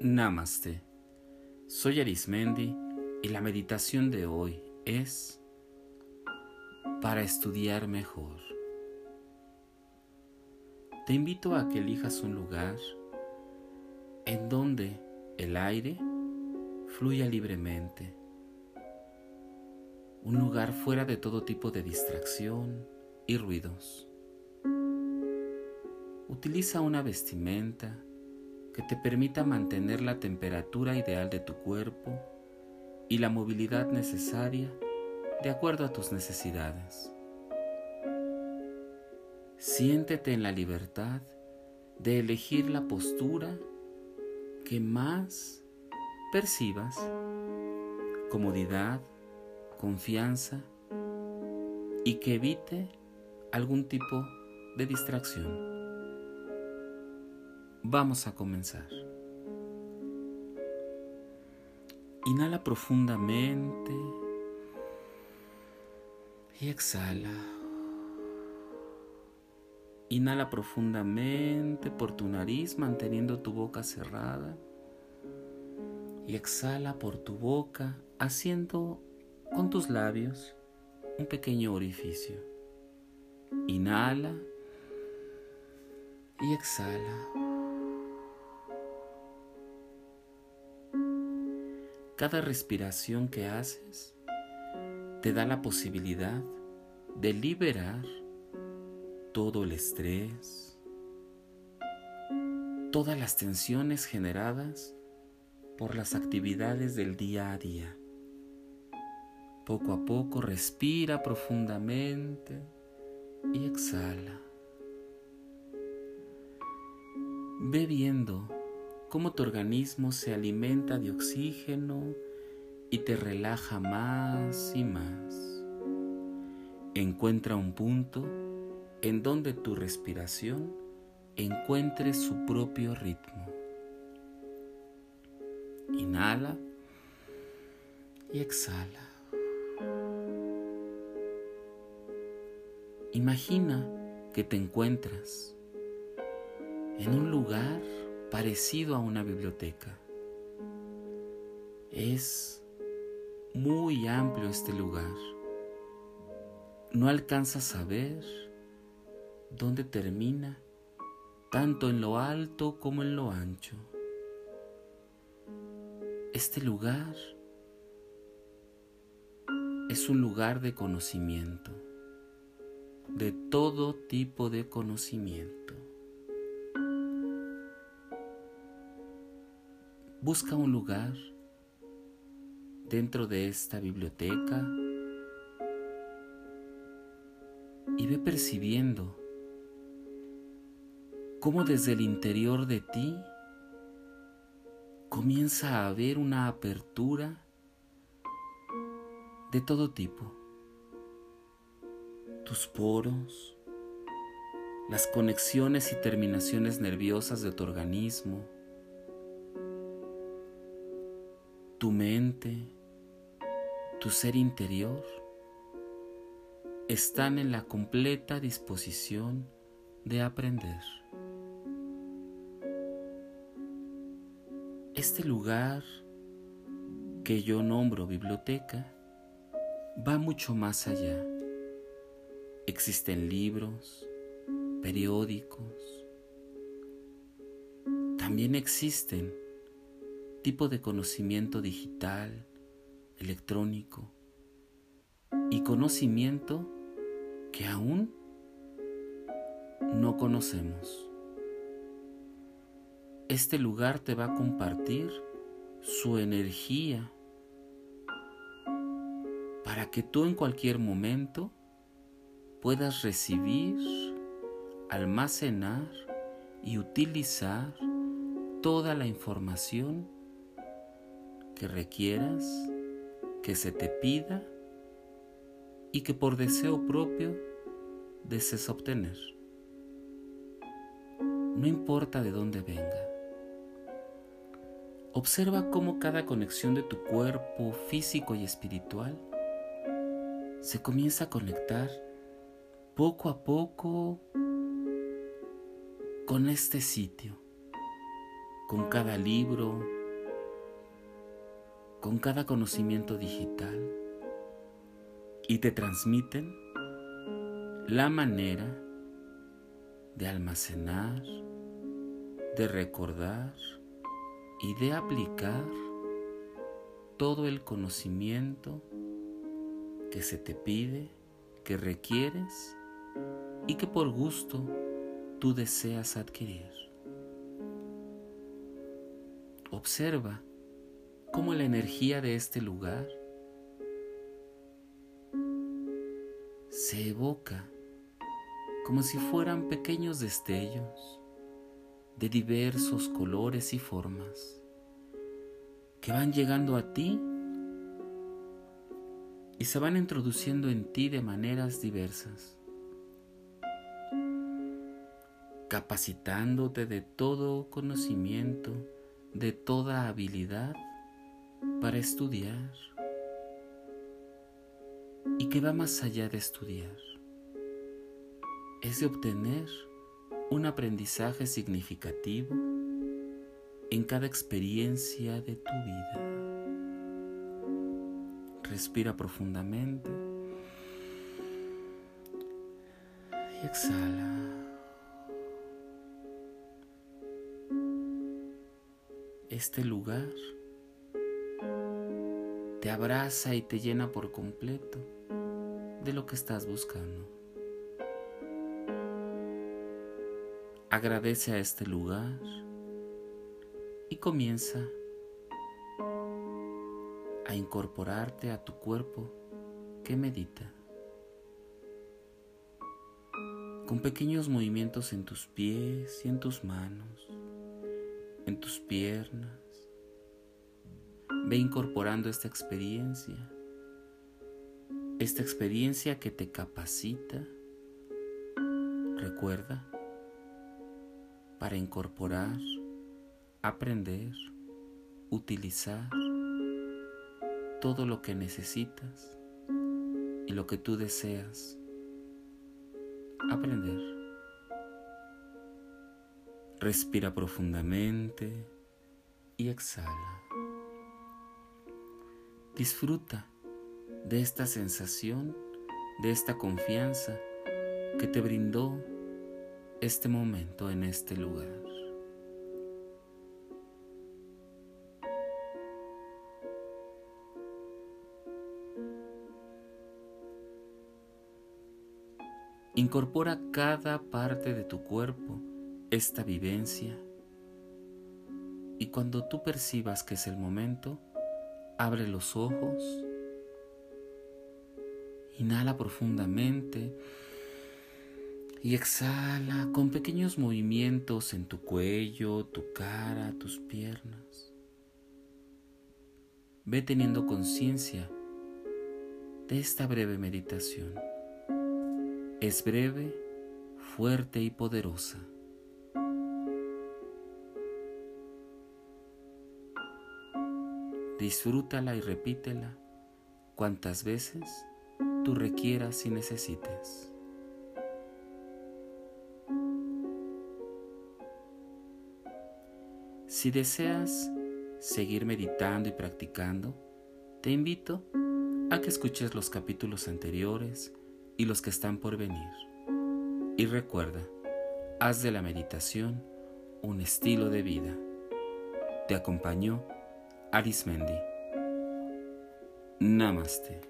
Namaste. Soy Arismendi y la meditación de hoy es para estudiar mejor. Te invito a que elijas un lugar en donde el aire fluya libremente. Un lugar fuera de todo tipo de distracción y ruidos. Utiliza una vestimenta que te permita mantener la temperatura ideal de tu cuerpo y la movilidad necesaria de acuerdo a tus necesidades. Siéntete en la libertad de elegir la postura que más percibas, comodidad, confianza y que evite algún tipo de distracción. Vamos a comenzar. Inhala profundamente y exhala. Inhala profundamente por tu nariz manteniendo tu boca cerrada y exhala por tu boca haciendo con tus labios un pequeño orificio. Inhala y exhala. Cada respiración que haces te da la posibilidad de liberar todo el estrés, todas las tensiones generadas por las actividades del día a día. Poco a poco respira profundamente y exhala. Ve viendo cómo tu organismo se alimenta de oxígeno y te relaja más y más. Encuentra un punto en donde tu respiración encuentre su propio ritmo. Inhala y exhala. Imagina que te encuentras en un lugar parecido a una biblioteca. Es muy amplio este lugar. No alcanzas a ver dónde termina, tanto en lo alto como en lo ancho. Este lugar es un lugar de conocimiento, de todo tipo de conocimiento. Busca un lugar dentro de esta biblioteca y ve percibiendo cómo desde el interior de ti comienza a haber una apertura de todo tipo. Tus poros, las conexiones y terminaciones nerviosas de tu organismo, tu mente, tu ser interior, están en la completa disposición de aprender. Este lugar que yo nombro biblioteca va mucho más allá. Existen libros, periódicos, también existen tipo de conocimiento digital, electrónico y conocimiento que aún no conocemos. Este lugar te va a compartir su energía para que tú en cualquier momento puedas recibir, almacenar y utilizar toda la información que requieras, que se te pida y que por deseo propio desees obtener. No importa de dónde venga. Observa cómo cada conexión de tu cuerpo físico y espiritual se comienza a conectar poco a poco con este sitio, con cada libro, con cada conocimiento digital y te transmiten la manera de almacenar, de recordar y de aplicar todo el conocimiento que se te pide, que requieres y que por gusto tú deseas adquirir. Observa cómo la energía de este lugar se evoca como si fueran pequeños destellos de diversos colores y formas que van llegando a ti y se van introduciendo en ti de maneras diversas, capacitándote de todo conocimiento, de toda habilidad para estudiar y que va más allá de estudiar. Es de obtener un aprendizaje significativo en cada experiencia de tu vida. Respira profundamente y exhala. Este lugar te abraza y te llena por completo de lo que estás buscando. Agradece a este lugar y comienza a incorporarte a tu cuerpo que medita. Con pequeños movimientos en tus pies y en tus manos, en tus piernas. Ve incorporando esta experiencia, esta experiencia que te capacita, recuerda, para incorporar, aprender, utilizar todo lo que necesitas y lo que tú deseas aprender. Respira profundamente y exhala. Disfruta de esta sensación, de esta confianza que te brindó este momento en este lugar. Incorpora cada parte de tu cuerpo esta vivencia y cuando tú percibas que es el momento, abre los ojos, inhala profundamente y exhala con pequeños movimientos en tu cuello, tu cara, tus piernas. Ve teniendo conciencia de esta breve meditación. Es breve, fuerte y poderosa. Disfrútala y repítela cuantas veces tú requieras y necesites. Si deseas seguir meditando y practicando, te invito a que escuches los capítulos anteriores y los que están por venir. Y recuerda, haz de la meditación un estilo de vida. Te acompañó Arismendi. Namaste.